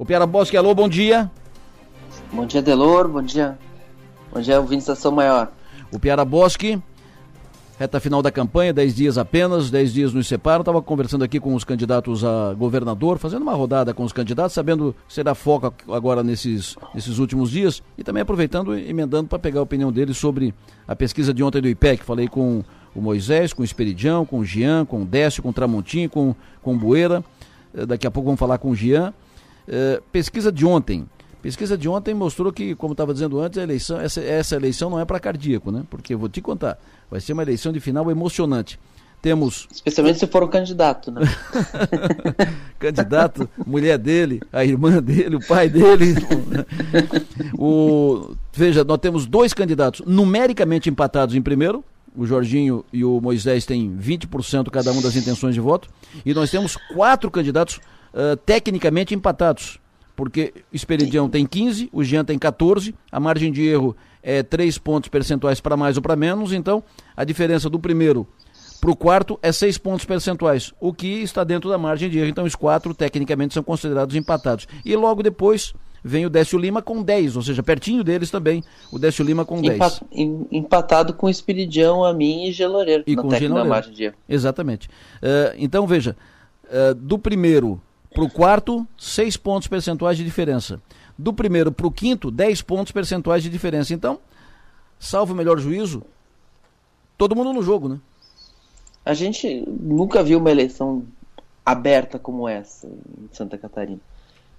O Piara Bosque, alô, bom dia. Bom dia, Delor, bom dia. Bom dia, ouvintes da São Maior. O Piara Bosque, reta final da campanha, 10 dias apenas, 10 dias nos separam. Estava conversando aqui com os candidatos a governador, fazendo uma rodada com os candidatos, sabendo que será foco agora nesses, nesses últimos dias e também aproveitando e emendando para pegar a opinião deles sobre a pesquisa de ontem do IPEC. Falei com o Moisés, com o Esperidião, com o Jean, com o Décio, com o Tramontim, com, com o Bueira. Eh, daqui a pouco vamos falar com o Jean. É, pesquisa de ontem. Pesquisa de ontem mostrou que, como estava dizendo antes, a eleição, essa, essa eleição não é para cardíaco, né? Porque vou te contar, vai ser uma eleição de final emocionante. Temos. Especialmente se for o candidato, né? candidato, mulher dele, a irmã dele, o pai dele. o... Veja, nós temos dois candidatos numericamente empatados em primeiro. O Jorginho e o Moisés têm 20% cada um das intenções de voto. E nós temos quatro candidatos uh, tecnicamente empatados porque Esperidião tem 15, o Jean tem 14, a margem de erro é 3 pontos percentuais para mais ou para menos, então a diferença do primeiro para o quarto é 6 pontos percentuais, o que está dentro da margem de erro. Então os quatro tecnicamente são considerados empatados. E logo depois vem o Décio Lima com 10, ou seja, pertinho deles também, o Décio Lima com 10. Empatado com Espiridião, a mim e Geloreiro, e com Geloreiro. de erro. Exatamente. Uh, então veja, uh, do primeiro para o quarto, 6 pontos percentuais de diferença. Do primeiro para o quinto, 10 pontos percentuais de diferença. Então, salvo o melhor juízo, todo mundo no jogo, né? A gente nunca viu uma eleição aberta como essa em Santa Catarina.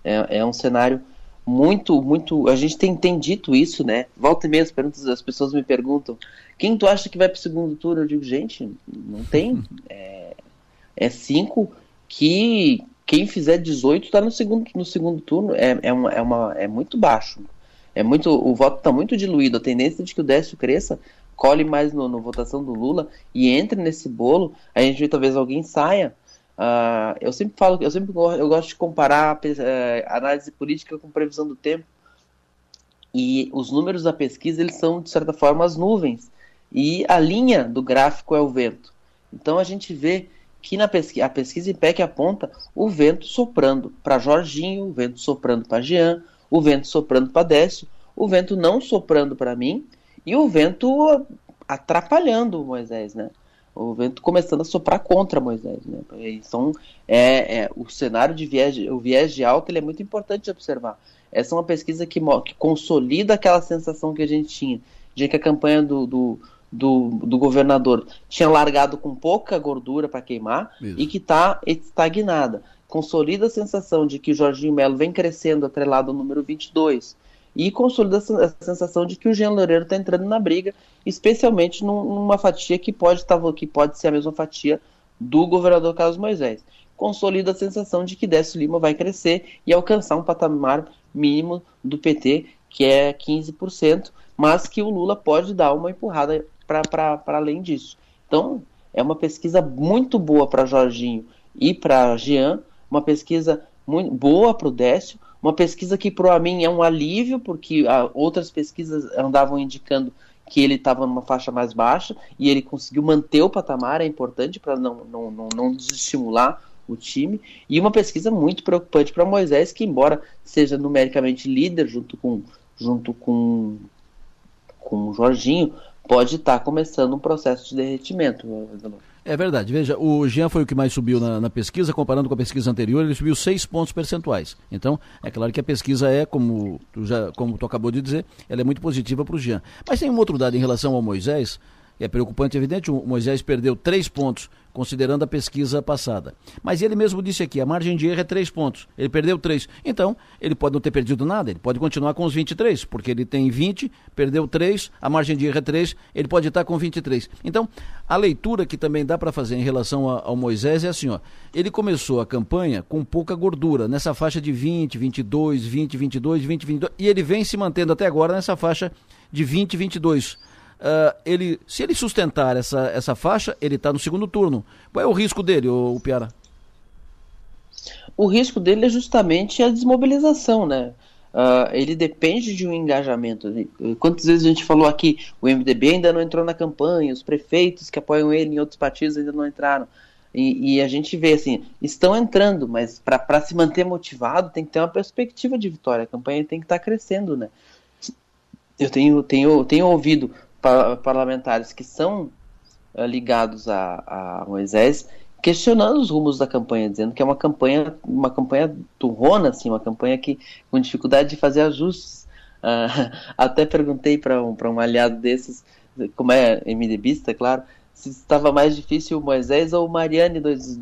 É, é um cenário muito, muito. A gente tem, tem dito isso, né? Volta e meia as perguntas, as pessoas me perguntam: quem tu acha que vai para o segundo turno? Eu digo, gente, não tem. É, é cinco que, quem fizer 18 está no segundo, no segundo turno. É, é, uma, é, uma, é muito baixo. É muito, o voto está muito diluído. A tendência de que o Décio cresça, colhe mais no, votação do Lula e entre nesse bolo. A gente vê talvez alguém saia. Uh, eu sempre falo, eu sempre eu gosto de comparar uh, análise política com previsão do tempo. E os números da pesquisa eles são de certa forma as nuvens e a linha do gráfico é o vento. Então a gente vê que na pesquisa, a pesquisa IPEC aponta o vento soprando para Jorginho, o vento soprando para Jean, o vento soprando para Décio, o vento não soprando para mim e o vento atrapalhando Moisés, né? O vento começando a soprar contra Moisés, né? Então, é, é o cenário de viés, o viés de alta ele é muito importante de observar. Essa é uma pesquisa que, que consolida aquela sensação que a gente tinha de que a campanha do, do do, do governador tinha largado com pouca gordura para queimar Isso. e que está estagnada. Consolida a sensação de que o Jorginho Melo vem crescendo atrelado ao número 22 e consolida a sensação de que o Jean Loureiro está entrando na briga, especialmente numa fatia que pode, tá, que pode ser a mesma fatia do governador Carlos Moisés. Consolida a sensação de que Décio Lima vai crescer e alcançar um patamar mínimo do PT, que é 15%, mas que o Lula pode dar uma empurrada para além disso. Então, é uma pesquisa muito boa para Jorginho e para Jean, uma pesquisa muito boa para o Décio, uma pesquisa que para mim é um alívio, porque ah, outras pesquisas andavam indicando que ele estava numa faixa mais baixa e ele conseguiu manter o patamar, é importante para não, não, não, não desestimular o time. E uma pesquisa muito preocupante para Moisés, que embora seja numericamente líder junto com, junto com, com o Jorginho, pode estar tá começando um processo de derretimento. É verdade. Veja, o Jean foi o que mais subiu na, na, pesquisa, comparando com a pesquisa anterior, ele subiu seis pontos percentuais. Então, é claro que a pesquisa é, como tu, já, como tu acabou de dizer, ela é muito positiva para o Jean. Mas tem um outro dado em relação ao Moisés, é preocupante, evidente, o Moisés perdeu três pontos, considerando a pesquisa passada. Mas ele mesmo disse aqui, a margem de erro é três pontos. Ele perdeu três. Então, ele pode não ter perdido nada, ele pode continuar com os 23, porque ele tem 20, perdeu três, a margem de erro é três, ele pode estar com 23. Então, a leitura que também dá para fazer em relação ao Moisés é assim, ó. Ele começou a campanha com pouca gordura, nessa faixa de 20, 22, 20, 22, 20, 22, e ele vem se mantendo até agora nessa faixa de 20, 22 uh, ele, se ele sustentar essa, essa faixa, ele está no segundo turno. Qual é o risco dele, o, o Piara? O risco dele é justamente a desmobilização, né? Uh, ele depende de um engajamento. Quantas vezes a gente falou aqui, o MDB ainda não entrou na campanha, os prefeitos que apoiam ele em outros partidos ainda não entraram. E, e, a gente vê assim, estão entrando, mas para se manter motivado tem que ter uma perspectiva de vitória. A campanha tem que estar tá crescendo, né? Eu tenho, tenho, tenho ouvido parlamentares que são uh, ligados a, a, Moisés questionando os rumos da campanha, dizendo que é uma campanha, uma campanha turrona, assim, uma campanha que com dificuldade de fazer ajustes. Uh, até perguntei para um, um aliado desses, como é MDBista, claro, se estava mais difícil o Moisés ou o Mariane dois,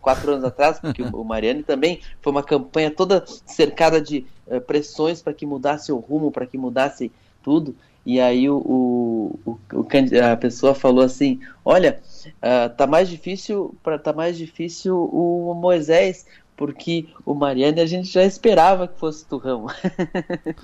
quatro anos atrás, porque o Mariane também foi uma campanha toda cercada de uh, pressões para que mudasse o rumo, para que mudasse tudo. E aí o, o, o, a pessoa falou assim, olha, uh, tá mais difícil para tá mais difícil o Moisés, porque o Mariane a gente já esperava que fosse turrão.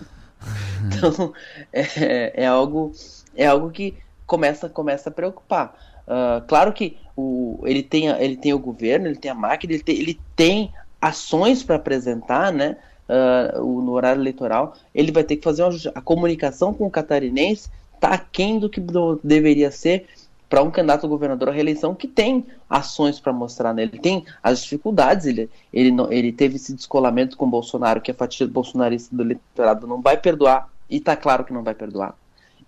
então é, é, algo é algo que começa começa a preocupar. Uh, claro que o, ele, tem, ele tem o governo, ele tem a máquina, ele tem, ele tem ações para apresentar, né? Uh, no horário eleitoral, ele vai ter que fazer uma, a comunicação com o catarinense está aquém do que deveria ser para um candidato a governador à reeleição que tem ações para mostrar nele, ele tem as dificuldades, ele, ele, não, ele teve esse descolamento com o Bolsonaro, que a fatia bolsonarista do eleitorado não vai perdoar, e está claro que não vai perdoar.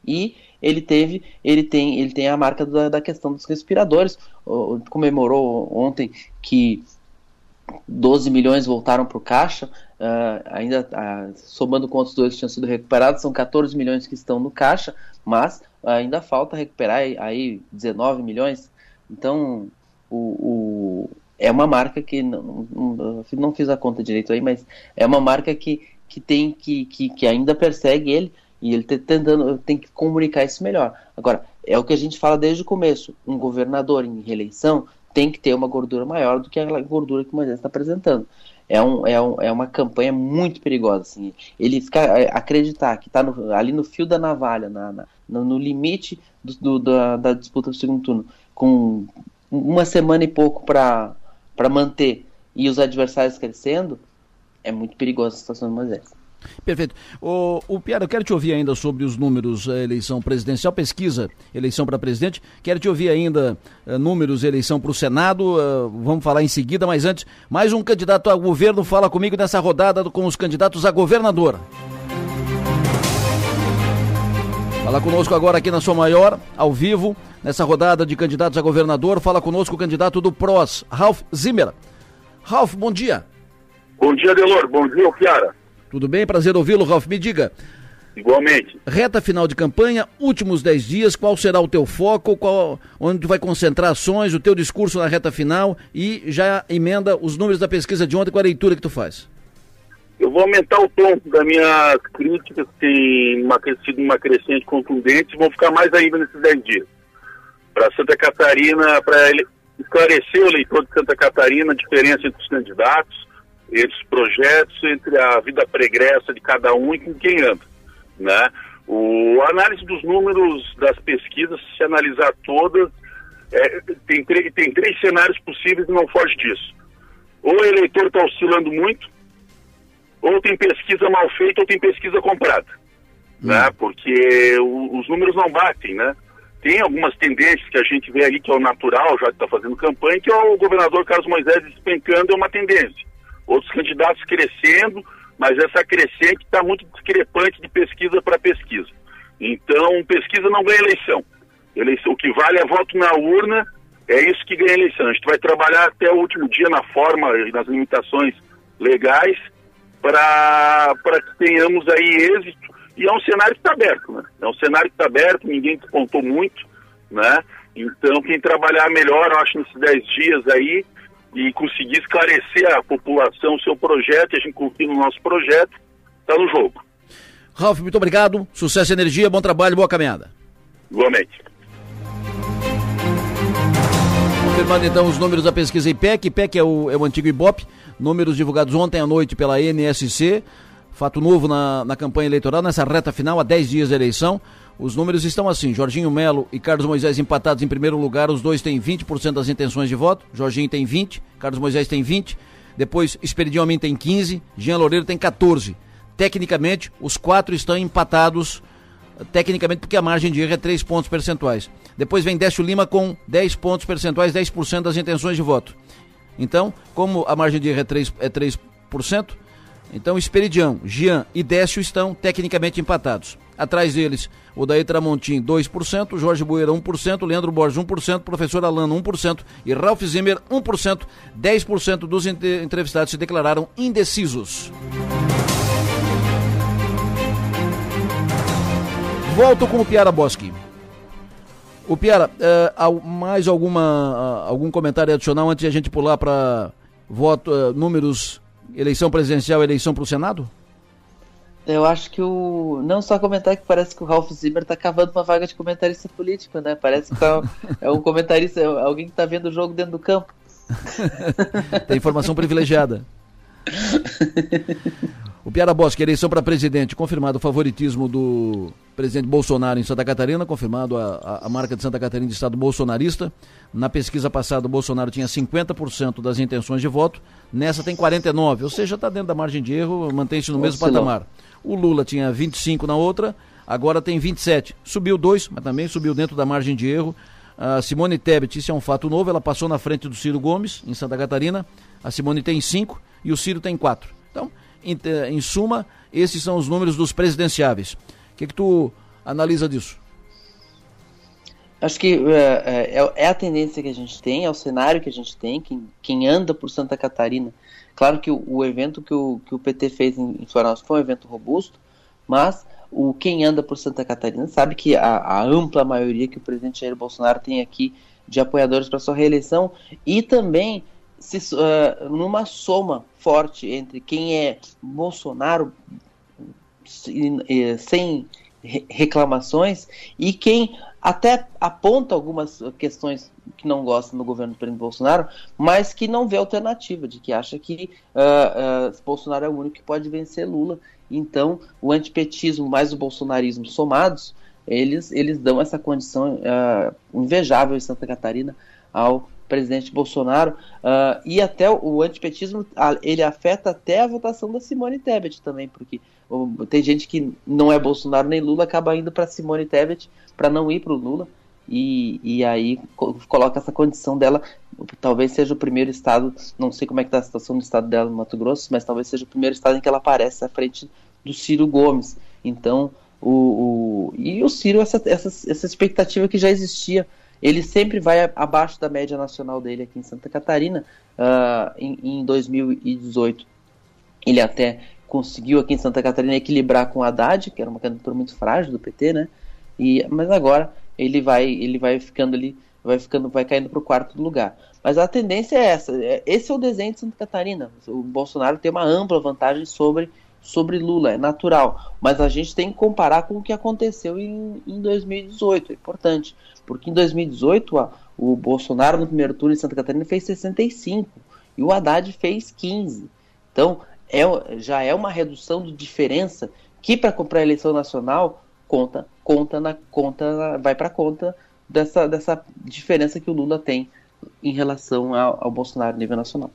E ele teve, ele tem, ele tem a marca da, da questão dos respiradores. O, comemorou ontem que 12 milhões voltaram para o caixa, uh, ainda uh, somando com outros dois que tinham sido recuperados, são 14 milhões que estão no caixa, mas ainda falta recuperar aí 19 milhões. Então, o, o é uma marca que não, não, não, fiz a conta direito aí, mas é uma marca que, que tem que, que, que ainda persegue ele e ele tá tentando, tem que comunicar isso melhor. Agora, é o que a gente fala desde o começo: um governador em reeleição tem que ter uma gordura maior do que a gordura que o Moisés está apresentando. É, um, é, um, é uma campanha muito perigosa. Assim. Ele fica, é, acreditar que está ali no fio da navalha, na, na no, no, limite do, do, da, da, disputa do segundo turno, com uma semana e pouco para manter e os adversários crescendo, é muito perigosa a situação do Moisés. Perfeito. O, o Piara, eu quero te ouvir ainda sobre os números da eleição presidencial, pesquisa, eleição para presidente. Quero te ouvir ainda uh, números, eleição para o Senado. Uh, vamos falar em seguida, mas antes, mais um candidato a governo fala comigo nessa rodada com os candidatos a governador. Fala conosco agora aqui na Sua Maior, ao vivo, nessa rodada de candidatos a governador. Fala conosco o candidato do PROS, Ralph Zimmer. Ralph, bom dia. Bom dia, Delor. Bom dia, Piara. Tudo bem? Prazer ouvi-lo, Ralf. Me diga. Igualmente. Reta final de campanha, últimos 10 dias, qual será o teu foco, qual, onde tu vai concentrar ações, o teu discurso na reta final e já emenda os números da pesquisa de ontem com a leitura que tu faz? Eu vou aumentar o tom da minha crítica, que tem uma, sido uma crescente contundente, vão ficar mais ainda nesses 10 dias. Para Santa Catarina, para esclarecer o eleitor de Santa Catarina a diferença entre os candidatos, esses projetos entre a vida pregressa de cada um e com quem anda, né? O, a análise dos números das pesquisas, se analisar todas, é, tem, tem três cenários possíveis e não foge disso. Ou o eleitor está oscilando muito, ou tem pesquisa mal feita, ou tem pesquisa comprada. Hum. Né? Porque o, os números não batem, né? Tem algumas tendências que a gente vê ali que é o natural, já que está fazendo campanha, que é o governador Carlos Moisés despencando, é uma tendência outros candidatos crescendo, mas essa crescente está muito discrepante de pesquisa para pesquisa. Então, pesquisa não ganha eleição. eleição. O que vale é voto na urna, é isso que ganha eleição. A gente vai trabalhar até o último dia na forma e nas limitações legais para que tenhamos aí êxito. E é um cenário que está aberto, né? É um cenário que está aberto, ninguém contou muito, né? Então, quem trabalhar melhor, eu acho, nesses 10 dias aí, e conseguir esclarecer à população o seu projeto, e a gente confia no nosso projeto, está no jogo. Ralf, muito obrigado, sucesso e energia, bom trabalho, boa caminhada. Igualmente. Confirmando então os números da pesquisa IPEC, IPEC é o, é o antigo IBOP, números divulgados ontem à noite pela NSC, fato novo na, na campanha eleitoral, nessa reta final, há 10 dias da eleição. Os números estão assim: Jorginho Melo e Carlos Moisés empatados em primeiro lugar, os dois têm 20% das intenções de voto. Jorginho tem 20, Carlos Moisés tem 20. Depois, Esperidião Amin tem 15, Jean Loureiro tem 14. Tecnicamente, os quatro estão empatados tecnicamente porque a margem de erro é 3 pontos percentuais. Depois vem Décio Lima com 10 pontos percentuais, 10% das intenções de voto. Então, como a margem de erro é 3%, é 3% então Esperidião, Jean e Décio estão tecnicamente empatados. Atrás deles, o Daí Tramontim, 2%, Jorge Bueira, 1%, Leandro Borges, 1%, Professor Alano, 1% e Ralph Zimmer, 1%. 10% dos entrevistados se declararam indecisos. Volto com o Piara Boschi. O Piara, uh, mais alguma, uh, algum comentário adicional antes de a gente pular para voto, uh, números, eleição presidencial, eleição para o Senado? Eu acho que o. Não só comentar que parece que o Ralph Zimmer tá cavando uma vaga de comentarista político, né? Parece que tá... é um comentarista, é alguém que tá vendo o jogo dentro do campo. Tem informação privilegiada. O Piara Bosque, eleição para presidente, confirmado o favoritismo do presidente Bolsonaro em Santa Catarina, confirmado a, a, a, marca de Santa Catarina de estado bolsonarista. Na pesquisa passada, o Bolsonaro tinha 50% das intenções de voto, nessa tem 49%, ou seja, está dentro da margem de erro, mantém-se no mesmo patamar. O Lula tinha 25% na outra, agora tem 27%. Subiu 2%, mas também subiu dentro da margem de erro. A Simone Tebet, isso é um fato novo, ela passou na frente do Ciro Gomes, em Santa Catarina. A Simone tem 5% e o Ciro tem 4%. Então, em, em suma, esses são os números dos presidenciáveis. O que, que tu analisa disso? Acho que é, é, é, a tendência que a gente tem, é o cenário que a gente tem, quem, quem anda por Santa Catarina. Claro que o, o evento que o, que o PT fez em, em Florianópolis foi um evento robusto, mas o quem anda por Santa Catarina sabe que a, a ampla maioria que o presidente Jair Bolsonaro tem aqui de apoiadores para sua reeleição e também se, uh, numa soma forte entre quem é Bolsonaro sem reclamações e quem até aponta algumas questões que não gosta no governo do presidente Bolsonaro, mas que não vê alternativa, de que acha que uh, uh, Bolsonaro é o único que pode vencer Lula. Então, o antipetismo mais o bolsonarismo somados, eles, eles dão essa condição uh, invejável em Santa Catarina ao presidente Bolsonaro e até o antipetismo ele afeta até a votação da Simone Tebet também, porque tem gente que não é Bolsonaro nem Lula acaba indo para Simone Tebet para não ir para o Lula. E, e aí coloca essa condição dela. Talvez seja o primeiro estado não sei como é que está a situação do estado dela no Mato Grosso mas talvez seja o primeiro estado em que ela aparece à frente do Ciro Gomes. Então o, o e o Ciro essa, essa, essa expectativa que já existia ele sempre vai abaixo da média nacional dele aqui em Santa Catarina. Uh, em, em 2018, ele até conseguiu aqui em Santa Catarina equilibrar com Haddad, que era uma candidatura muito frágil do PT, né? E, mas agora ele vai, ele vai ficando ali, vai ficando, vai caindo para o quarto lugar. Mas a tendência é essa. É, esse é o desenho de Santa Catarina. O Bolsonaro tem uma ampla vantagem sobre sobre Lula, é natural. Mas a gente tem que comparar com o que aconteceu em, em 2018, é importante. Porque em 2018 a, o Bolsonaro no primeiro turno em Santa Catarina fez 65 e o Haddad fez 15. Então é, já é uma redução de diferença que para comprar a eleição nacional conta, conta na conta, vai para conta dessa, dessa diferença que o Lula tem em relação ao, ao Bolsonaro nível nacional.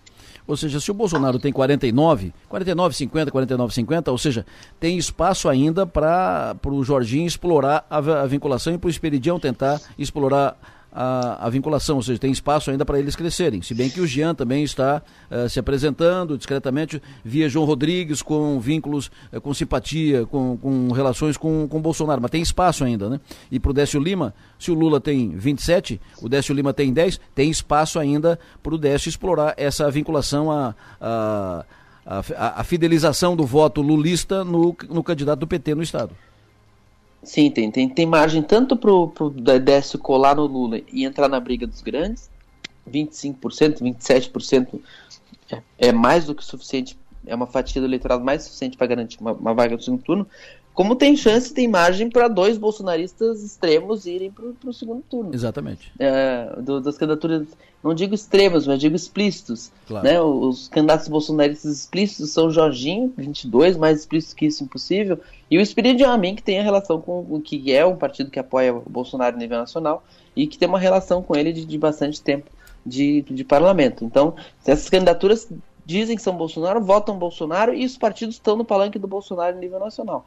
Ou seja, se o Bolsonaro tem 49, 49, 50, 49, 50, ou seja, tem espaço ainda para o Jorginho explorar a, a vinculação e para o Esperidião tentar explorar a, a, vinculação, ou seja, tem espaço ainda para eles crescerem. Se bem que o Jean também está uh, se apresentando discretamente via João Rodrigues, com vínculos, uh, com simpatia, com, com relações com, com Bolsonaro, mas tem espaço ainda, né? E para o Décio Lima, se o Lula tem 27, o Décio Lima tem 10, tem espaço ainda para o Décio explorar essa vinculação a, a a, a, fidelização do voto lulista no, no candidato do PT no Estado. Sim, tem, tem, tem margem tanto pro, pro Décio colar no Lula e entrar na briga dos grandes, 25%, 27% é, é mais do que suficiente, é uma fatia do eleitorado mais suficiente para garantir uma, uma vaga no segundo turno, como tem chance, tem margem para dois bolsonaristas extremos irem para o segundo turno. Exatamente. É, do, das candidaturas, não digo extremos, mas digo explícitos. Claro. Né? Os candidatos bolsonaristas explícitos são Jorginho, 22, mais explícito que isso impossível, e o Espírito de Amin, que tem a relação com o que é um partido que apoia o Bolsonaro a nível nacional e que tem uma relação com ele de, de bastante tempo de, de parlamento. Então, essas candidaturas dizem que são Bolsonaro, votam Bolsonaro e os partidos estão no palanque do Bolsonaro a nível nacional.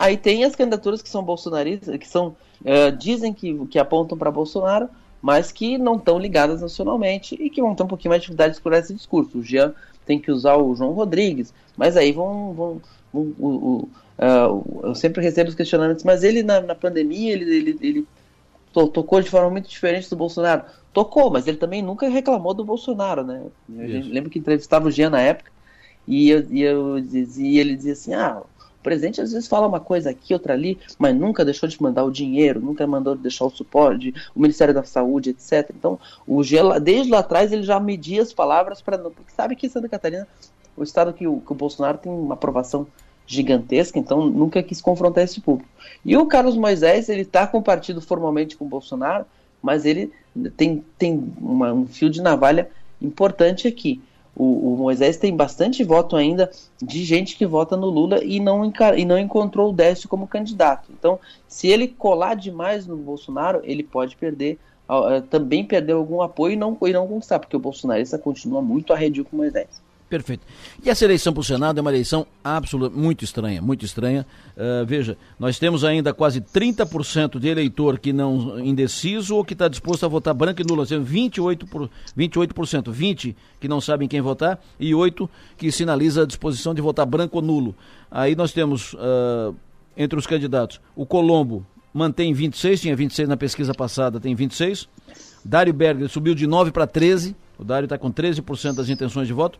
Aí tem as candidaturas que são bolsonaristas, que são uh, dizem que, que apontam para Bolsonaro, mas que não estão ligadas nacionalmente e que vão ter um pouquinho mais de dificuldade de explorar esse discurso. O Jean tem que usar o João Rodrigues, mas aí vão. vão, vão o, o, uh, eu sempre recebo os questionamentos, mas ele na, na pandemia ele, ele, ele to, tocou de forma muito diferente do Bolsonaro. Tocou, mas ele também nunca reclamou do Bolsonaro, né? Eu lembro que entrevistava o Jean na época e, eu, e, eu dizia, e ele dizia assim: ah, o presidente às vezes fala uma coisa aqui, outra ali, mas nunca deixou de mandar o dinheiro, nunca mandou de deixar o suporte, o Ministério da Saúde, etc. Então, o Gela, desde lá atrás ele já media as palavras para porque sabe que Santa Catarina, o estado que o, que o Bolsonaro tem uma aprovação gigantesca, então nunca quis confrontar esse público. E o Carlos Moisés, ele está com o partido formalmente com o Bolsonaro, mas ele tem, tem uma, um fio de navalha importante aqui o, o, Moisés tem bastante voto ainda de gente que vota no Lula e não, e não encontrou o Décio como candidato. Então, se ele colar demais no Bolsonaro, ele pode perder, uh, também perder algum apoio e não, e não conquistar, porque o bolsonarista continua muito arredio com o Moisés. Perfeito. E essa eleição para o Senado é uma eleição absoluta, muito estranha, muito estranha. Uh, veja, nós temos ainda quase 30% de eleitor que não indeciso ou que está disposto a votar branco e nulo. Nós temos 28%, por, 28%, 20% que não sabem quem votar e 8% que sinaliza a disposição de votar branco ou nulo. Aí nós temos, uh, entre os candidatos, o Colombo mantém 26, tinha 26 na pesquisa passada, tem 26. Dário Berger subiu de 9 para 13, o Dário está com 13% das intenções de voto.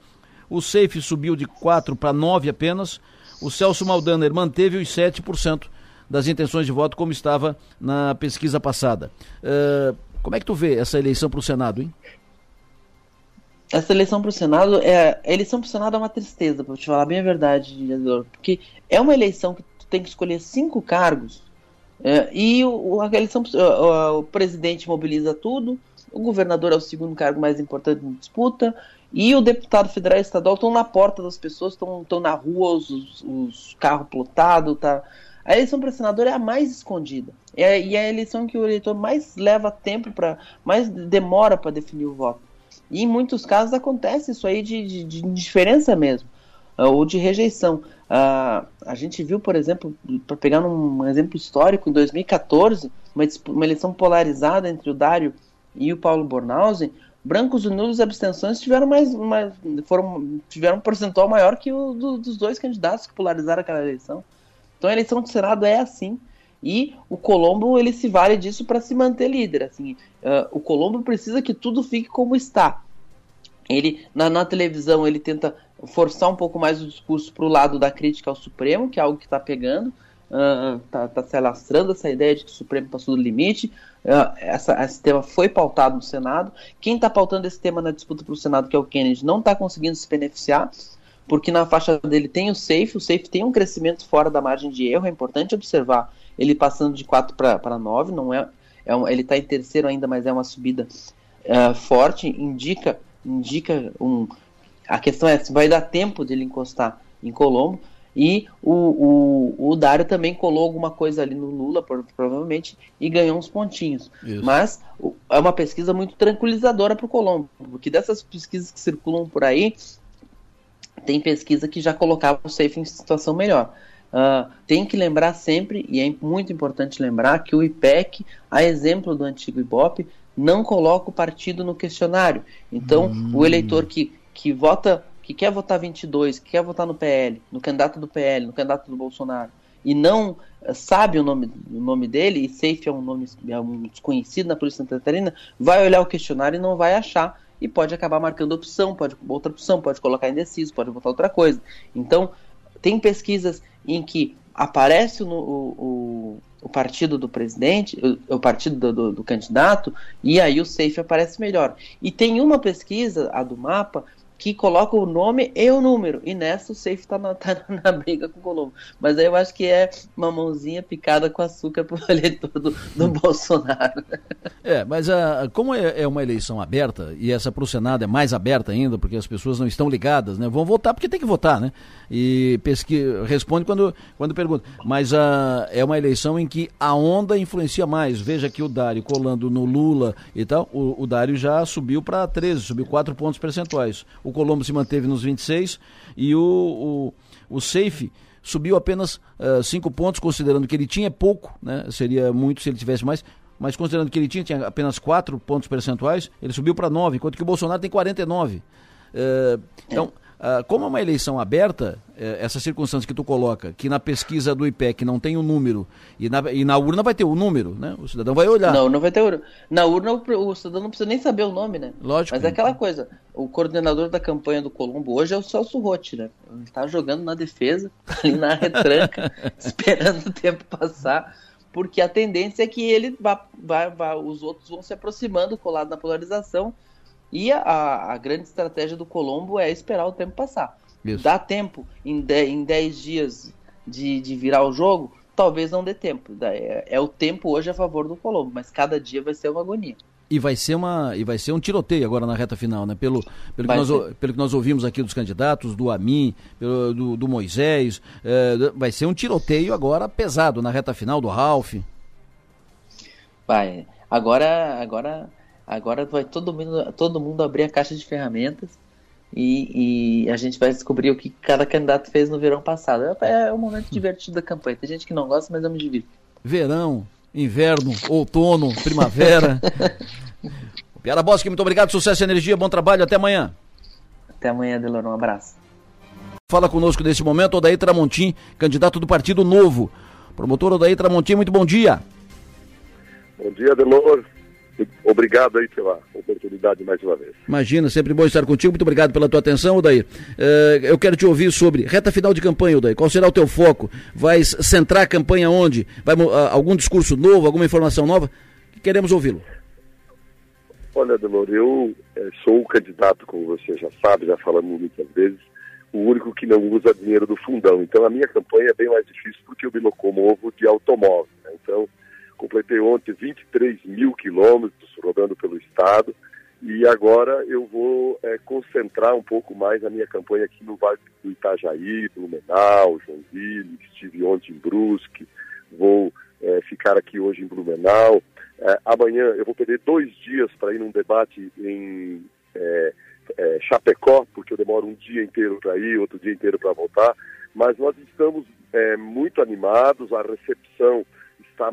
O Safe subiu de 4 para 9 apenas. O Celso Maldaner manteve os 7% das intenções de voto como estava na pesquisa passada. Uh, como é que tu vê essa eleição para o Senado, hein? Essa eleição para o Senado é a eleição para o Senado é uma tristeza, para te falar bem a verdade, vereador, porque é uma eleição que tu tem que escolher cinco cargos é, e o, a eleição o, o presidente mobiliza tudo, o governador é o segundo cargo mais importante em disputa e o deputado federal e estadual estão na porta das pessoas, estão na rua, os, os, os carros plotados, tá? A eleição para senador é a mais escondida. É, e é a eleição que o eleitor mais leva tempo para, mais demora para definir o voto. E em muitos casos acontece isso aí de, de, de indiferença mesmo, uh, ou de rejeição. Uh, a gente viu, por exemplo, para pegar um exemplo histórico, em 2014, uma, uma eleição polarizada entre o Dário e o Paulo Bornhausen, brancos e nulos abstenções tiveram mais, mais foram tiveram um percentual maior que o do, dos dois candidatos que polarizaram aquela eleição. Então a eleição do Senado é assim e o Colombo ele se vale disso para se manter líder. Assim, uh, o Colombo precisa que tudo fique como está. Ele na, na televisão ele tenta forçar um pouco mais o discurso para o lado da crítica ao Supremo, que é algo que está pegando uh, tá se alastrando essa ideia de que o Supremo passou do limite. Uh, essa, esse tema foi pautado no Senado. Quem está pautando esse tema na disputa para o Senado, que é o Kennedy, não está conseguindo se beneficiar, porque na faixa dele tem o safe, o safe tem um crescimento fora da margem de erro, é importante observar. Ele passando de 4 para 9, não é, é um, ele está em terceiro ainda, mas é uma subida uh, forte, indica, indica um. A questão é se vai dar tempo dele encostar em Colombo. E o, o, o Dário também colou alguma coisa ali no Lula, provavelmente, e ganhou uns pontinhos. Isso. Mas é uma pesquisa muito tranquilizadora para o Colombo, porque dessas pesquisas que circulam por aí, tem pesquisa que já colocava o Safe em situação melhor. Uh, tem que lembrar sempre, e é muito importante lembrar, que o IPEC, a exemplo do antigo IBOP, não coloca o partido no questionário. Então, hum. o eleitor que, que vota que quer votar 22, que quer votar no PL, no candidato do PL, no candidato do Bolsonaro, e não uh, sabe o nome, o nome dele, e safe é um nome é um desconhecido na Polícia Santa Catarina, vai olhar o questionário e não vai achar, e pode acabar marcando opção, pode outra opção, pode colocar indeciso, pode votar outra coisa. Então, tem pesquisas em que aparece o, o, o partido do presidente, o, o partido do, do, do, candidato, e aí o safe aparece melhor. E tem uma pesquisa, a do mapa, que coloca o nome e o número. E nessa o safe tá na, tá na briga com o Colombo. Mas aí eu acho que é uma mãozinha picada com açúcar pro eleitor do, do hum. Bolsonaro. É, mas a, como é, é, uma eleição aberta, e essa pro Senado é mais aberta ainda, porque as pessoas não estão ligadas, né? Vão votar porque tem que votar, né? E pesqui, responde quando, quando pergunta. Mas a, é uma eleição em que a onda influencia mais. Veja que o Dário colando no Lula e tal, o, o Dário já subiu para 13, subiu 4 pontos percentuais. O o Colombo se manteve nos 26 e o, o, o Safe subiu apenas 5 uh, pontos, considerando que ele tinha pouco, né? seria muito se ele tivesse mais, mas considerando que ele tinha, tinha apenas 4 pontos percentuais, ele subiu para 9, enquanto que o Bolsonaro tem 49. Uh, então, Uh, como é uma eleição aberta, eh, essa circunstância que tu coloca, que na pesquisa do IPEC não tem o um número, e na, e na urna vai ter o um número, né? O cidadão vai olhar. Não, não vai ter urna. Na urna o, o cidadão não precisa nem saber o nome, né? Lógico. Mas é aquela coisa, o coordenador da campanha do Colombo hoje é o Celso Rotti, né? Ele tá jogando na defesa, ali na retranca, esperando o tempo passar, porque a tendência é que ele vá, vá, vá, os outros vão se aproximando, colado na polarização, e a, a grande estratégia do Colombo é esperar o tempo passar. Isso. Dá tempo em 10 dias de, de virar o jogo? Talvez não dê tempo. É, é o tempo hoje a favor do Colombo, mas cada dia vai ser uma agonia. E vai ser uma e vai ser um tiroteio agora na reta final, né? Pelo, pelo, que, nós, pelo que nós ouvimos aqui dos candidatos, do Amin, pelo, do, do Moisés, é, vai ser um tiroteio agora pesado na reta final do Ralph. Vai. Agora, agora Agora vai todo mundo, todo mundo abrir a caixa de ferramentas e, e, a gente vai descobrir o que cada candidato fez no verão passado. É, é um momento divertido da campanha. Tem gente que não gosta, mas eu me divirto. Verão, inverno, outono, primavera. Piara Bosque, muito obrigado, sucesso e energia, bom trabalho, até amanhã. Até amanhã, Delor, um abraço. Fala conosco nesse momento, Odaí Tramontim, candidato do Partido Novo. Promotor Odaí Tramontim, muito bom dia. Bom dia, Delor. Obrigado aí pela oportunidade mais uma vez. Imagina, sempre bom estar contigo. Muito obrigado pela tua atenção, Odair. Uh, eu quero te ouvir sobre reta final de campanha, Odair. Qual será o teu foco? Vai centrar a campanha onde? Vai uh, algum discurso novo, alguma informação nova? Queremos ouvi-lo. Olha, Delor, eu é, sou o candidato, como você já sabe, já falamos muitas vezes, o único que não usa dinheiro do fundão. Então a minha campanha é bem mais difícil porque eu me locomovo de automóvel. Né? Então completei ontem 23 mil quilômetros rodando pelo estado e agora eu vou é, concentrar um pouco mais a minha campanha aqui no Vale do Itajaí, Blumenau, Joinville, estive ontem em Brusque, vou é, ficar aqui hoje em Blumenau. É, amanhã eu vou perder dois dias para ir num debate em Chapecó, porque eu demoro um dia inteiro para ir, outro dia inteiro para voltar, mas nós estamos muito animados, a recepção está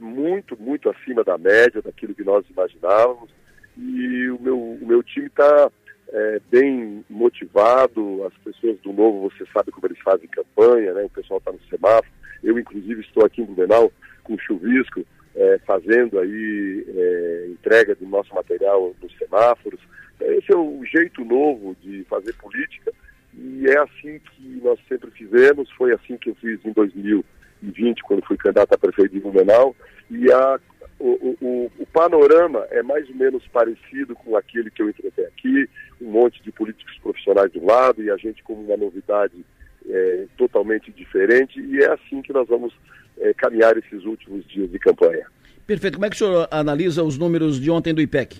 muito, muito acima da média daquilo que nós imaginávamos. E o meu, o meu time está é, bem motivado, as pessoas do Novo, você sabe como eles fazem campanha, né? o pessoal está no semáforo. Eu, inclusive, estou aqui em Blumenau com chuvisco, é, fazendo aí é, entrega do nosso material nos semáforos. Esse é o jeito novo de fazer política e é assim que nós sempre fizemos, foi assim que eu fiz em 2000 2020, quando fui candidato a prefeito de Blumenau, e a, o, o, o, panorama é mais ou menos parecido com aquele que eu enfrentei aqui, um monte de políticos profissionais do lado e a gente com uma novidade é, totalmente diferente, e é assim que nós vamos é, caminhar esses últimos dias de campanha. Perfeito. Como é que o senhor analisa os números de ontem do IPEC?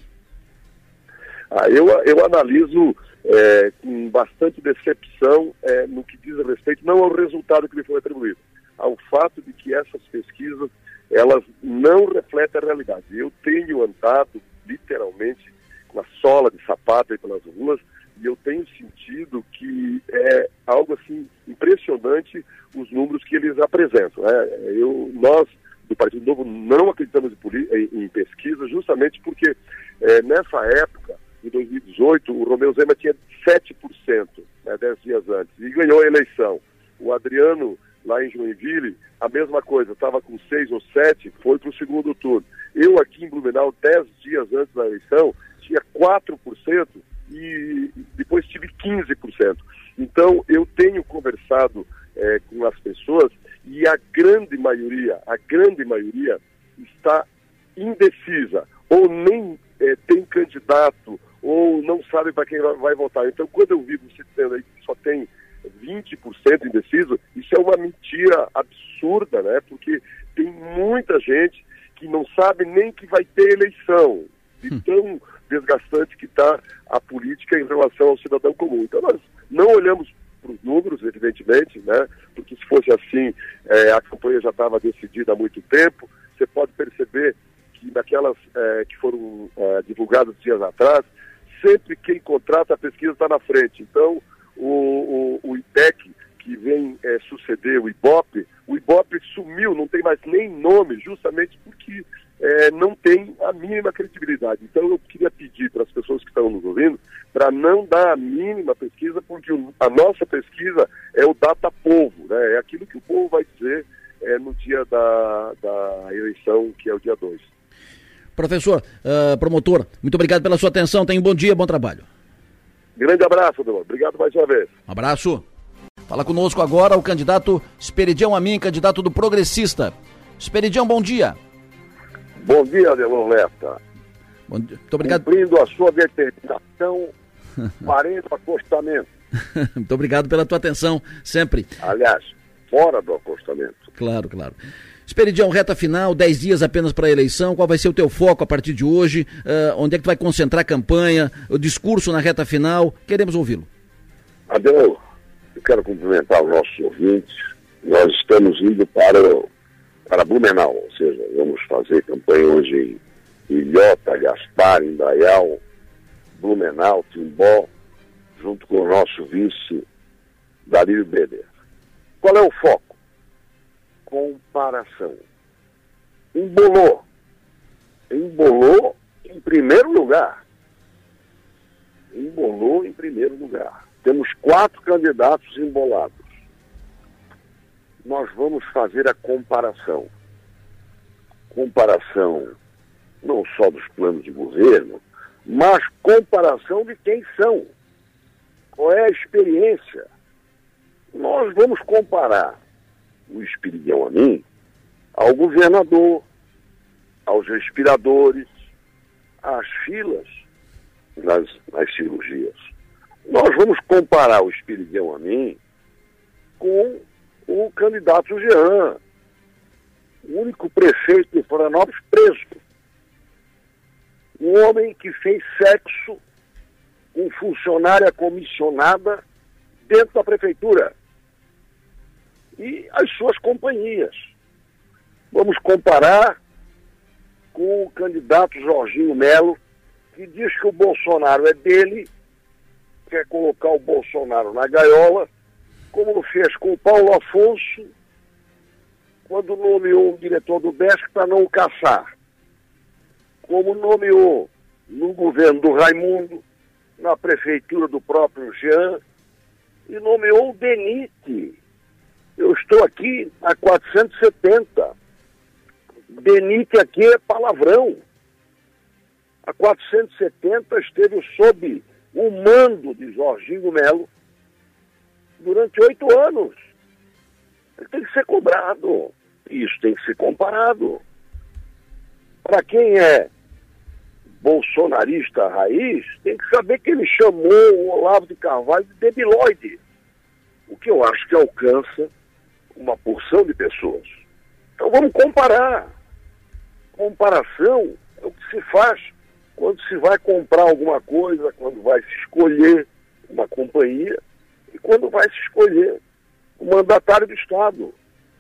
Ah, eu, eu analiso é, com bastante decepção é, no que diz respeito não ao resultado que lhe foi atribuído, ao fato de que essas pesquisas elas não refletem a realidade. Eu tenho andado literalmente com a sola de sapato aí pelas ruas e eu tenho sentido que é algo assim impressionante os números que eles apresentam. Né? Eu, nós do Partido Novo não acreditamos em, em, em pesquisa justamente porque é, nessa época, em 2018, o Romeu Zema tinha 7%, né, 10 dias antes, e ganhou a eleição. O Adriano lá em Joinville, a mesma coisa, estava com seis ou sete, foi para o segundo turno. Eu aqui em Blumenau, dez dias antes da eleição, tinha 4% e depois tive 15%. Então, eu tenho conversado é, com as pessoas e a grande maioria, a grande maioria está indecisa, ou nem é, tem candidato, ou não sabe para quem vai, vai votar. Então, quando eu vi você dizendo aí que só tem 20% indeciso, isso é uma mentira absurda, né? Porque tem muita gente que não sabe nem que vai ter eleição, de hum. tão desgastante que está a política em relação ao cidadão comum. Então nós não olhamos para os números, evidentemente, né? Porque se fosse assim, é, a campanha já estava decidida há muito tempo. Você pode perceber que naquelas é, que foram é, divulgadas dias atrás, sempre quem contrata a pesquisa está na frente. Então, o, o, o IPEC, que vem é, suceder o IBOP, o IBOP sumiu, não tem mais nem nome, justamente porque é, não tem a mínima credibilidade. Então eu queria pedir para as pessoas que estão nos ouvindo para não dar a mínima pesquisa, porque o, a nossa pesquisa é o data povo, né? é aquilo que o povo vai dizer é, no dia da, da eleição, que é o dia 2. Professor, uh, promotor, muito obrigado pela sua atenção. Tenha um bom dia, bom trabalho. Grande abraço, Adão. Obrigado mais uma vez. Um abraço. Fala conosco agora o candidato Esperidião Amin, candidato do Progressista. Esperidião, bom dia. Bom dia, Adelon Leta. Bom dia. Muito obrigado. Cumprindo a sua determinação, farei o acostamento. Muito obrigado pela tua atenção, sempre. Aliás, fora do acostamento. Claro, claro. Esperidião, reta final, 10 dias apenas para a eleição. Qual vai ser o teu foco a partir de hoje? Uh, onde é que tu vai concentrar a campanha? O discurso na reta final? Queremos ouvi-lo. Adel, eu quero cumprimentar os nossos ouvintes. Nós estamos indo para, para Blumenau, ou seja, vamos fazer campanha hoje em Ilhota, Gaspar, Indaial, Blumenau, Timbó, junto com o nosso vice, Darío Beder. Qual é o foco? Comparação. Embolou. Embolou em primeiro lugar. Embolou em primeiro lugar. Temos quatro candidatos embolados. Nós vamos fazer a comparação. Comparação não só dos planos de governo, mas comparação de quem são. Qual é a experiência? Nós vamos comparar o Espiridião a mim, ao governador, aos respiradores, às filas nas, nas cirurgias. Nós vamos comparar o Espiridião a mim com o candidato Jean, o único prefeito de Florianópolis preso. Um homem que fez sexo com funcionária comissionada dentro da prefeitura e as suas companhias. Vamos comparar com o candidato Jorginho Melo, que diz que o Bolsonaro é dele, quer colocar o Bolsonaro na gaiola, como fez com o Paulo Afonso, quando nomeou um diretor do BESC para não o caçar. Como nomeou no governo do Raimundo, na prefeitura do próprio Jean, e nomeou o Denite, eu estou aqui a 470. Denite aqui é palavrão. A 470 esteve sob o mando de Jorginho Melo durante oito anos. Ele tem que ser cobrado. Isso tem que ser comparado. Para quem é bolsonarista raiz, tem que saber que ele chamou o Olavo de Carvalho de debilóide. O que eu acho que alcança uma porção de pessoas. Então vamos comparar. Comparação é o que se faz quando se vai comprar alguma coisa, quando vai se escolher uma companhia e quando vai se escolher o mandatário do Estado.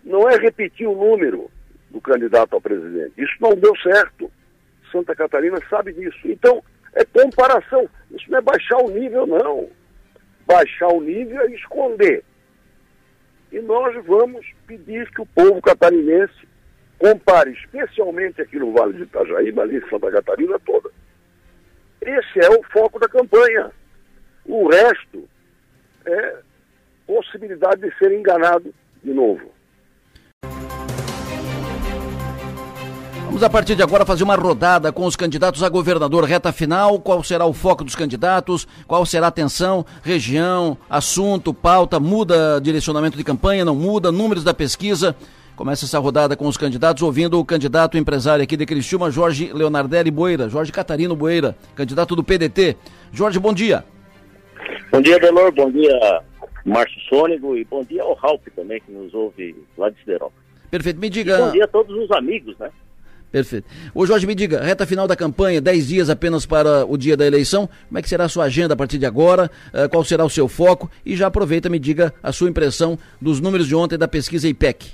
Não é repetir o número do candidato ao presidente. Isso não deu certo. Santa Catarina sabe disso. Então, é comparação. Isso não é baixar o nível, não. Baixar o nível é esconder e nós vamos pedir que o povo catarinense compare, especialmente aqui no Vale de Itajaí, mas ali em Santa Catarina toda. Esse é o foco da campanha. O resto é possibilidade de ser enganado de novo. Vamos a partir de agora fazer uma rodada com os candidatos a governador reta final. Qual será o foco dos candidatos? Qual será a atenção? Região, assunto, pauta, muda direcionamento de campanha, não muda, números da pesquisa. Começa essa rodada com os candidatos, ouvindo o candidato empresário aqui de Criciúma, Jorge Leonardelli Boeira, Jorge Catarino Boeira, candidato do PDT. Jorge, bom dia. Bom dia, Delor, bom dia, Márcio Sônigo e bom dia ao Ralf também, que nos ouve lá de Siderópolis. Perfeito, me diga. E bom dia a todos os amigos, né? Perfeito. Ô Jorge, me diga, reta final da campanha, 10 dias apenas para o dia da eleição, como é que será a sua agenda a partir de agora? Uh, qual será o seu foco? E já aproveita, me diga a sua impressão dos números de ontem da pesquisa IPEC.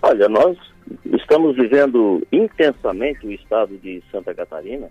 Olha, nós estamos vivendo intensamente o estado de Santa Catarina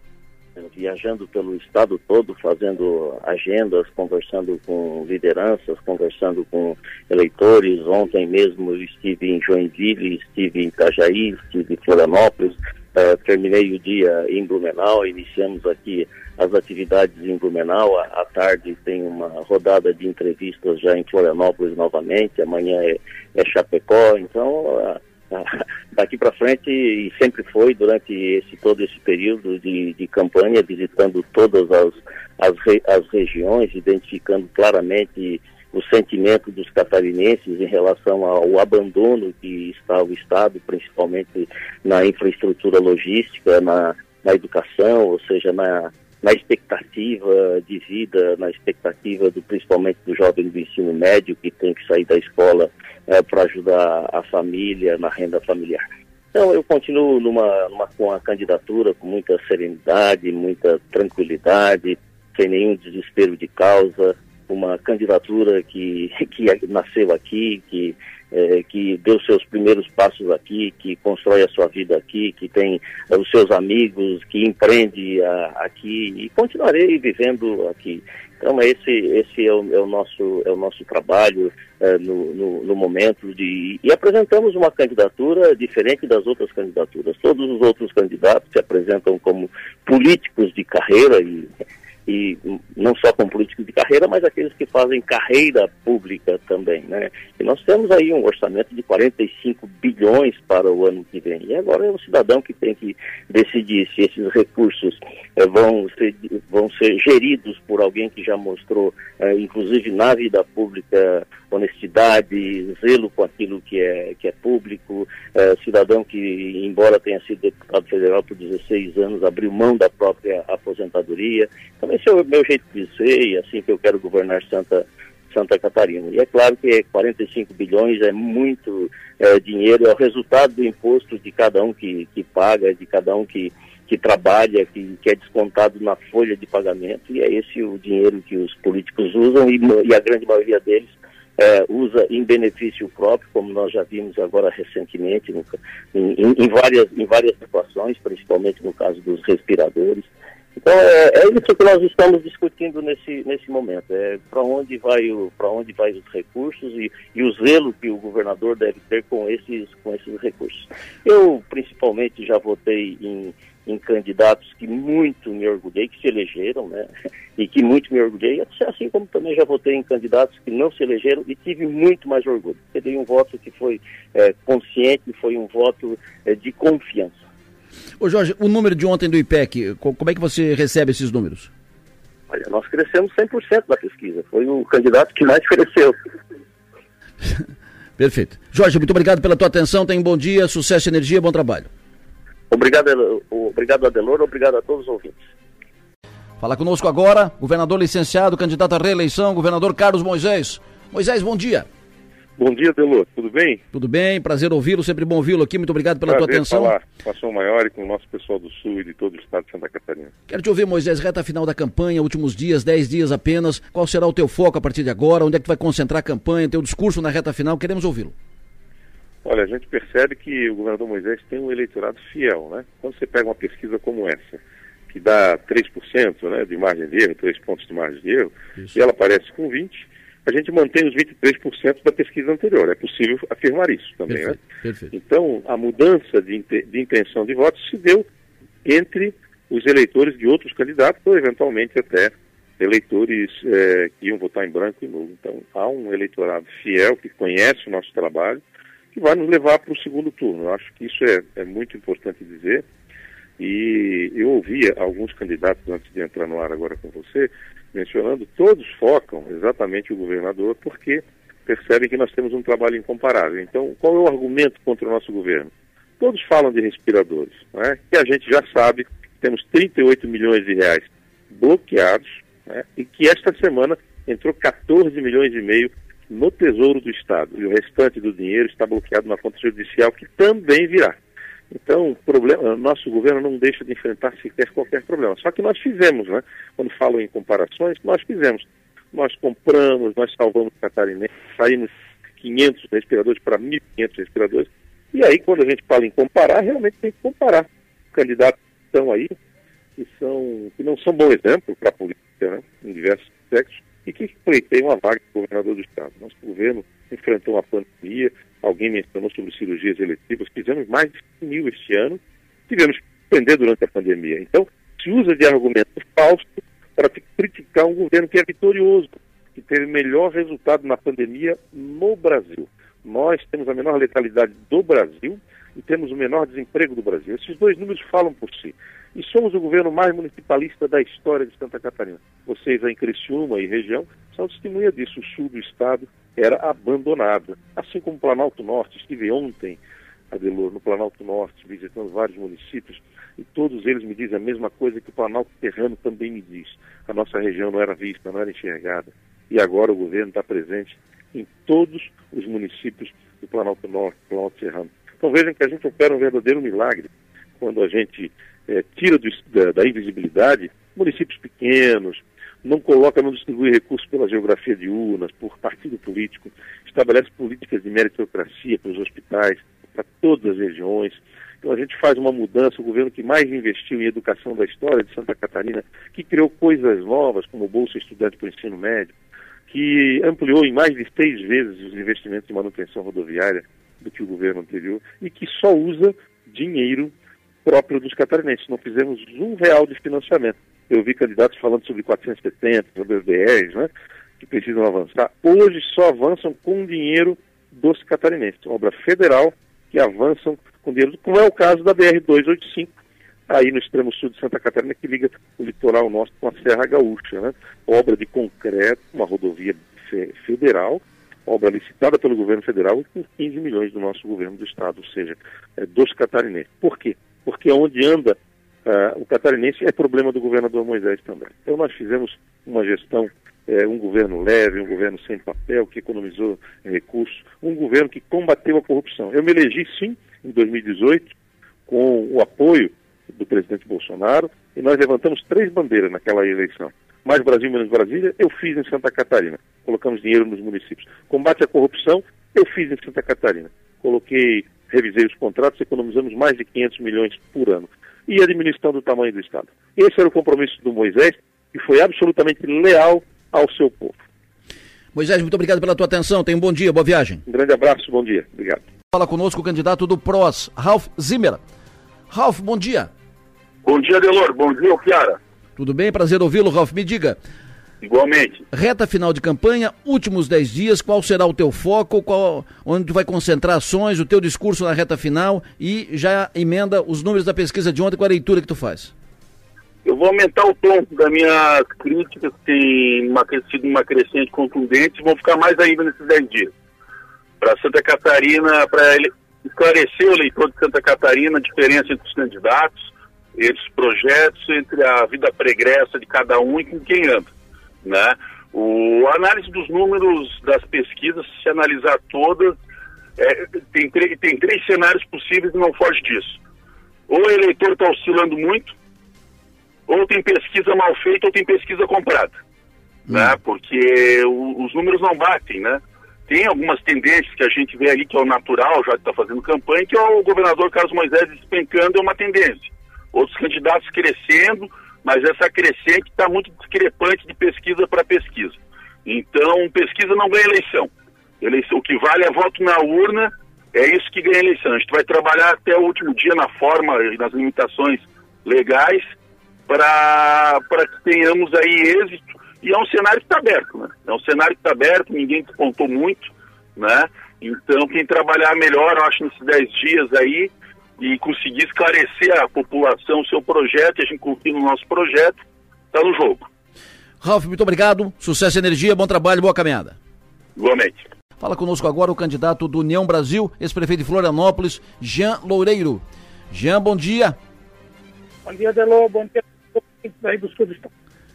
viajando pelo estado todo, fazendo agendas, conversando com lideranças, conversando com eleitores. Ontem mesmo estive em Joinville, estive em Itajaí, estive em Florianópolis, uh, terminei o dia em Blumenau, iniciamos aqui as atividades em Blumenau. À tarde tem uma rodada de entrevistas já em Florianópolis novamente, amanhã é, é Chapecó, então... Daqui para frente e sempre foi durante esse todo esse período de, de campanha visitando todas as as, re, as regiões identificando claramente o sentimento dos catarinenses em relação ao abandono que está o estado principalmente na infraestrutura logística na, na educação ou seja na na expectativa de vida, na expectativa do principalmente do jovem do ensino médio que tem que sair da escola é, para ajudar a família na renda familiar. Então eu continuo numa, numa, com a candidatura com muita serenidade, muita tranquilidade, sem nenhum desespero de causa, uma candidatura que, que nasceu aqui, que é, que deu seus primeiros passos aqui, que constrói a sua vida aqui, que tem é, os seus amigos, que empreende a, aqui e continuarei vivendo aqui. Então esse esse é o, é o nosso é o nosso trabalho é, no, no, no, momento de e apresentamos uma candidatura diferente das outras candidaturas. Todos os outros candidatos se apresentam como políticos de carreira e e não só com políticos de carreira, mas aqueles que fazem carreira pública também, né? E nós temos aí um orçamento de 45 bilhões para o ano que vem. E agora é o cidadão que tem que decidir se esses recursos eh, vão, ser, vão ser geridos por alguém que já mostrou, eh, inclusive na vida pública, honestidade, zelo com aquilo que é, que é público, eh, cidadão que, embora tenha sido deputado federal por 16 anos, abriu mão da própria aposentadoria. Então, esse é o meu jeito de ser e assim que eu quero governar Santa, Santa Catarina. E é claro que 45 bilhões é muito é, dinheiro, é o resultado do imposto de cada um que, que paga, de cada um que, que trabalha, que, que é descontado na folha de pagamento, e é esse o dinheiro que os políticos usam e, e a grande maioria deles é, usa em benefício próprio, como nós já vimos agora recentemente, no, em, em, várias, em várias situações, principalmente no caso dos respiradores. Então é, é, isso que nós estamos discutindo nesse, nesse momento, é para onde vai o para onde vai os recursos e, e o zelo que o governador deve ter com esses com esses recursos. Eu principalmente já votei em, em candidatos que muito me orgulhei, que se elegeram, né? E que muito me orgulhei, assim como também já votei em candidatos que não se elegeram e tive muito mais orgulho. Eu dei um voto que foi é, consciente, foi um voto é, de confiança. Ô Jorge, o número de ontem do IPEC, como é que você recebe esses números? Olha, nós crescemos 100% da pesquisa. Foi o candidato que mais cresceu. Perfeito. Jorge, muito obrigado pela tua atenção. Tenha um bom dia, sucesso, energia, bom trabalho. Obrigado, obrigado Adelor, obrigado a todos os ouvintes. Fala conosco agora, governador licenciado, candidato à reeleição, governador Carlos Moisés. Moisés, bom dia. Bom dia, Delô. Tudo bem? Tudo bem, prazer ouvi-lo, sempre bom ouvi-lo aqui. Muito obrigado pela prazer tua atenção. falar com a Maior e com o nosso pessoal do Sul e de todo o estado de Santa Catarina. Quero te ouvir, Moisés, reta final da campanha, últimos dias, 10 dias apenas. Qual será o teu foco a partir de agora? Onde é que tu vai concentrar a campanha, teu discurso na reta final? Queremos ouvi-lo. Olha, a gente percebe que o governador Moisés tem um eleitorado fiel, né? Quando você pega uma pesquisa como essa, que dá 3% né, de margem de erro, 3 pontos de margem de erro, Isso. e ela aparece com 20%, a gente mantém os 23% da pesquisa anterior. É possível afirmar isso também. Perfeito, né? Perfeito. Então, a mudança de, de intenção de voto se deu entre os eleitores de outros candidatos ou, eventualmente, até eleitores é, que iam votar em branco e nulo. Então, há um eleitorado fiel que conhece o nosso trabalho que vai nos levar para o segundo turno. Eu acho que isso é, é muito importante dizer. E eu ouvi alguns candidatos antes de entrar no ar agora com você mencionando, todos focam exatamente o governador porque percebem que nós temos um trabalho incomparável. Então, qual é o argumento contra o nosso governo? Todos falam de respiradores, né? que a gente já sabe que temos 38 milhões de reais bloqueados né? e que esta semana entrou 14 milhões e meio no Tesouro do Estado e o restante do dinheiro está bloqueado na conta judicial que também virá. Então, problema, nosso governo não deixa de enfrentar sequer qualquer problema. Só que nós fizemos, né? Quando falo em comparações, nós fizemos. Nós compramos, nós salvamos catarinense, saímos 500 respiradores para 1.500 respiradores. E aí, quando a gente fala em comparar, realmente tem que comparar. Candidatos estão aí que, são, que não são bom exemplo para a política, né, em diversos aspectos, e que pleiteiam a vaga de governador do Estado. Nosso governo enfrentou uma pandemia, alguém mencionou sobre cirurgias eletivas, fizemos mais de 100 mil este ano, tivemos que suspender durante a pandemia. Então, se usa de argumento falso para criticar um governo que é vitorioso, que teve melhor resultado na pandemia no Brasil. Nós temos a menor letalidade do Brasil e temos o menor desemprego do Brasil. Esses dois números falam por si. E somos o governo mais municipalista da história de Santa Catarina. Vocês aí em Criciúma e região são testemunha disso. O sul do estado era abandonado. Assim como o Planalto Norte. Estive ontem, Adelor, no Planalto Norte, visitando vários municípios, e todos eles me dizem a mesma coisa que o Planalto Terrano também me diz. A nossa região não era vista, não era enxergada. E agora o governo está presente em todos os municípios do Planalto Norte, Planalto Serrano. Então vejam que a gente opera um verdadeiro milagre quando a gente é, tira do, da, da, invisibilidade municípios pequenos, não coloca, não distribui recursos pela geografia de urnas, por partido político, estabelece políticas de meritocracia para os hospitais, para todas as regiões. Então a gente faz uma mudança, o governo que mais investiu em educação da história de Santa Catarina, que criou coisas novas, como Bolsa Estudante para o Ensino Médio, que ampliou em mais de seis vezes os investimentos em manutenção rodoviária do que o governo anterior e que só usa dinheiro próprio dos catarinenses. Não fizemos um real de financiamento. Eu vi candidatos falando sobre 470, sobre as BRs, né, que precisam avançar. Hoje só avançam com dinheiro dos catarinenses. Obra federal que avançam com dinheiro, como é o caso da BR-285, aí no extremo sul de Santa Catarina, que liga o litoral nosso com a Serra Gaúcha. Né? Obra de concreto, uma rodovia federal, obra licitada pelo governo federal e com 15 milhões do nosso governo do estado, ou seja, é, dos catarinenses. Por quê? Porque onde anda uh, o catarinense é problema do governador Moisés também. Então nós fizemos uma gestão, é, um governo leve, um governo sem papel, que economizou recursos, um governo que combateu a corrupção. Eu me elegi sim em 2018 com o apoio do presidente Bolsonaro, e nós levantamos três bandeiras naquela eleição. Mais Brasil, menos Brasília, eu fiz em Santa Catarina. Colocamos dinheiro nos municípios. Combate à corrupção, eu fiz em Santa Catarina. Coloquei, revisei os contratos, economizamos mais de 500 milhões por ano. E a diminuição do tamanho do Estado. Esse era o compromisso do Moisés, e foi absolutamente leal ao seu povo. Moisés, muito obrigado pela tua atenção. Tenha um bom dia, boa viagem. Um grande abraço, bom dia. Obrigado. Fala conosco o candidato do PROS, Ralph Zimmer. Ralph, bom dia. Bom dia, Delor. Bom dia, Piara. Tudo bem? Prazer ouvi-lo, Ralph. Me diga. Igualmente. Reta final de campanha, últimos 10 dias, qual será o teu foco, qual, onde tu vai concentrar ações, o teu discurso na reta final e já emenda os números da pesquisa de ontem com a leitura que tu faz? Eu vou aumentar o tom da minha crítica, que tem uma, sido uma crescente contundente, vão ficar mais ainda nesses 10 dias. Para Santa Catarina, para ele esclarecer o eleitor de Santa Catarina a diferença entre os candidatos, os projetos, entre a vida pregressa de cada um e com quem anda. Né? O, a análise dos números das pesquisas, se analisar todas, é, tem, tem três cenários possíveis e não foge disso. Ou o eleitor está oscilando muito, ou tem pesquisa mal feita, ou tem pesquisa comprada. Hum. Né? Porque o, os números não batem, né? Tem algumas tendências que a gente vê ali que é o natural, já que está fazendo campanha, que é o governador Carlos Moisés despencando é uma tendência. Outros candidatos crescendo, mas essa crescente está muito discrepante de pesquisa para pesquisa. Então, pesquisa não ganha eleição. eleição. O que vale é voto na urna, é isso que ganha eleição. A gente vai trabalhar até o último dia na forma e nas limitações legais para que tenhamos aí êxito e é um cenário que está aberto, né? É um cenário que está aberto, ninguém despontou muito, né? Então, quem trabalhar melhor, eu acho, nesses 10 dias aí, e conseguir esclarecer a população o seu projeto, e a gente confia no nosso projeto, está no jogo. Ralf, muito obrigado. Sucesso e energia, bom trabalho, boa caminhada. Igualmente. Fala conosco agora o candidato do União Brasil, ex-prefeito de Florianópolis, Jean Loureiro. Jean, bom dia. Bom dia, Delô. Bom dia aí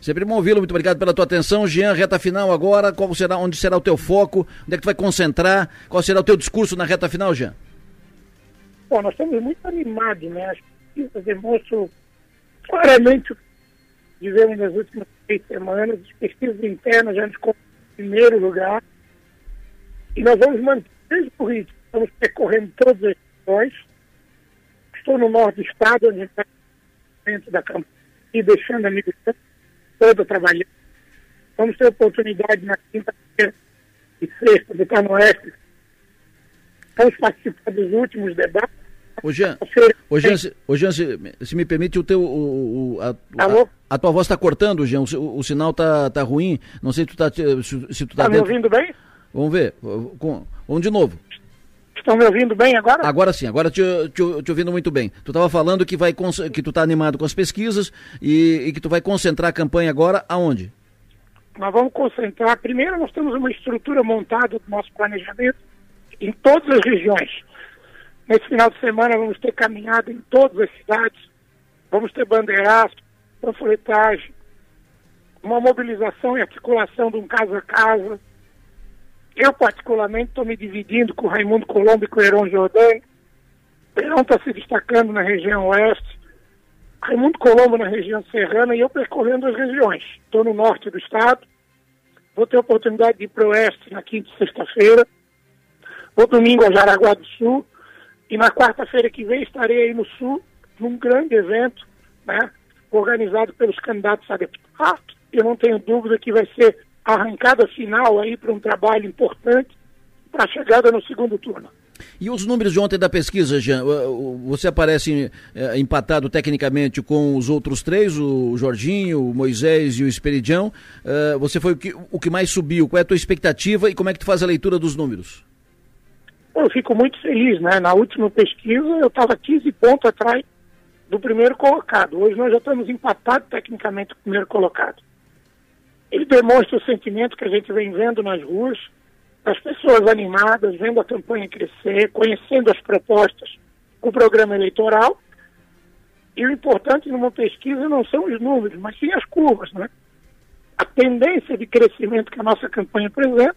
Sempre bom ouvi-lo, muito obrigado pela tua atenção. Jean, reta final agora, qual será, onde será o teu foco? Onde é que tu vai concentrar? Qual será o teu discurso na reta final, Jean? Nós estamos muito animados, né? As pesquisas demonstram claramente o que vivemos nas últimas três semanas, as pesquisas internas já nos em primeiro lugar. E nós vamos manter o ritmo, estamos percorrendo todas as regiões. Estou no norte do estado, onde está dentro da campanha e deixando a militância toda trabalhando. Vamos ter oportunidade na quinta-feira e sexta do estar no Oeste. Vamos participar dos últimos debates. Ô Jean, ô Jean, se, ô Jean se, se, me permite, o teu, o, o a, a, a, tua voz está cortando, Jean, o, o, sinal tá, tá ruim, não sei se tu tá, se, se tu tá, tá dentro... me ouvindo bem? Vamos ver, vamos de novo. Estão me ouvindo bem agora? Agora sim, agora te, te, te ouvindo muito bem. Tu estava falando que, vai, que tu está animado com as pesquisas e, e, que tu vai concentrar a campanha agora aonde? Nós vamos concentrar, primeiro nós temos uma estrutura montada do nosso planejamento em todas as regiões. Nesse final de semana vamos ter caminhada em todas as cidades, vamos ter bandeiraço, panfletagem, uma mobilização e articulação de um casa a casa, eu, particularmente, estou me dividindo com Raimundo Colombo e com Heron Jordani. O Heron está se destacando na região oeste, Raimundo Colombo na região serrana e eu percorrendo as regiões. Estou no norte do estado, vou ter a oportunidade de ir para o oeste na quinta e sexta-feira, vou domingo a Jaraguá do Sul e na quarta-feira que vem estarei aí no sul, num grande evento, né, organizado pelos candidatos a deputado. Eu não tenho dúvida que vai ser arrancada final aí para um trabalho importante para a chegada no segundo turno. E os números de ontem da pesquisa, Jean, você aparece é, empatado tecnicamente com os outros três, o Jorginho, o Moisés e o Esperidião. Uh, você foi o que mais subiu. Qual é a tua expectativa e como é que tu faz a leitura dos números? Eu fico muito feliz, né? Na última pesquisa eu estava 15 pontos atrás do primeiro colocado. Hoje nós já estamos empatados tecnicamente com o primeiro colocado. Ele demonstra o sentimento que a gente vem vendo nas ruas, as pessoas animadas, vendo a campanha crescer, conhecendo as propostas o programa eleitoral. E o importante numa pesquisa não são os números, mas sim as curvas, né? A tendência de crescimento que a nossa campanha apresenta.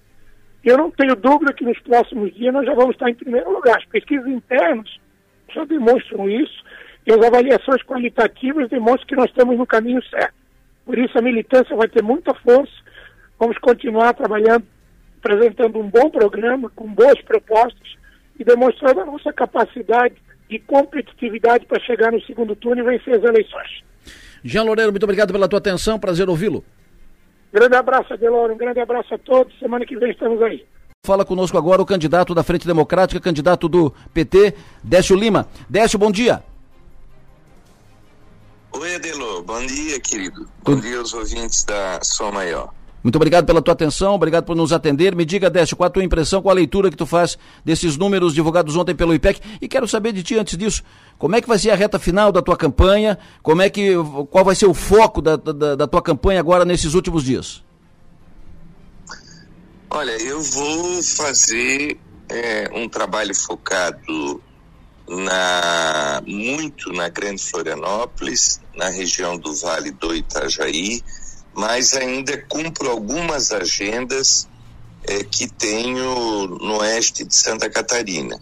Eu não tenho dúvida que nos próximos dias nós já vamos estar em primeiro lugar. As pesquisas internas já demonstram isso e as avaliações qualitativas demonstram que nós estamos no caminho certo. Por isso a militância vai ter muita força. Vamos continuar trabalhando, apresentando um bom programa, com boas propostas e demonstrando a nossa capacidade de competitividade para chegar no segundo turno e vencer as eleições. Jean Loureiro, muito obrigado pela tua atenção, prazer ouvi-lo. Grande abraço, Adeloro, um grande abraço a todos. Semana que vem estamos aí. Fala conosco agora o candidato da Frente Democrática, candidato do PT, Décio Lima. Décio, bom dia. Oi, Adelo. Bom dia, querido. Bom dia aos ouvintes da Som Maior. Muito obrigado pela tua atenção, obrigado por nos atender. Me diga, Décio, qual a tua impressão, qual a leitura que tu faz desses números divulgados ontem pelo IPEC? E quero saber de ti, antes disso, como é que vai ser a reta final da tua campanha? Como é que, qual vai ser o foco da, da, da tua campanha agora nesses últimos dias? Olha, eu vou fazer é, um trabalho focado na, muito na Grande Florianópolis, na região do Vale do Itajaí, mas ainda cumpro algumas agendas é, que tenho no oeste de Santa Catarina.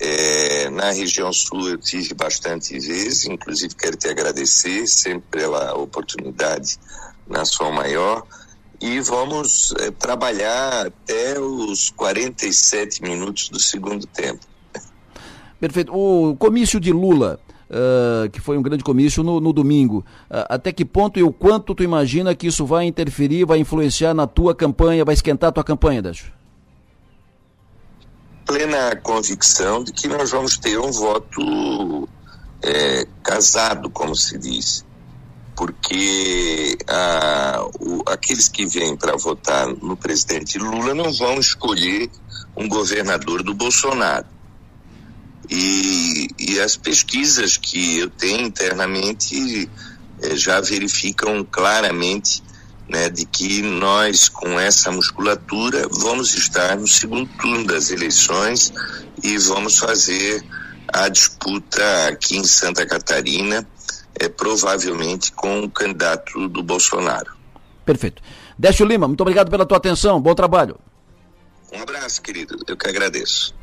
É, na região sul eu tive bastante vezes, inclusive quero te agradecer sempre pela oportunidade na sua maior e vamos é, trabalhar até os 47 minutos do segundo tempo. Perfeito. O comício de Lula, uh, que foi um grande comício no, no domingo, uh, até que ponto e o quanto tu imagina que isso vai interferir, vai influenciar na tua campanha, vai esquentar a tua campanha, Décio? Plena convicção de que nós vamos ter um voto é, casado, como se diz. Porque o, aqueles que vêm para votar no presidente Lula não vão escolher um governador do Bolsonaro e, e as pesquisas que eu tenho internamente eh, já verificam claramente né, de que nós, com essa musculatura, vamos estar no segundo turno das eleições e vamos fazer a disputa aqui em Santa Catarina, é, provavelmente com o candidato do Bolsonaro. Perfeito. Décio Lima, muito obrigado pela tua atenção, bom trabalho. Um abraço, querido, eu que agradeço.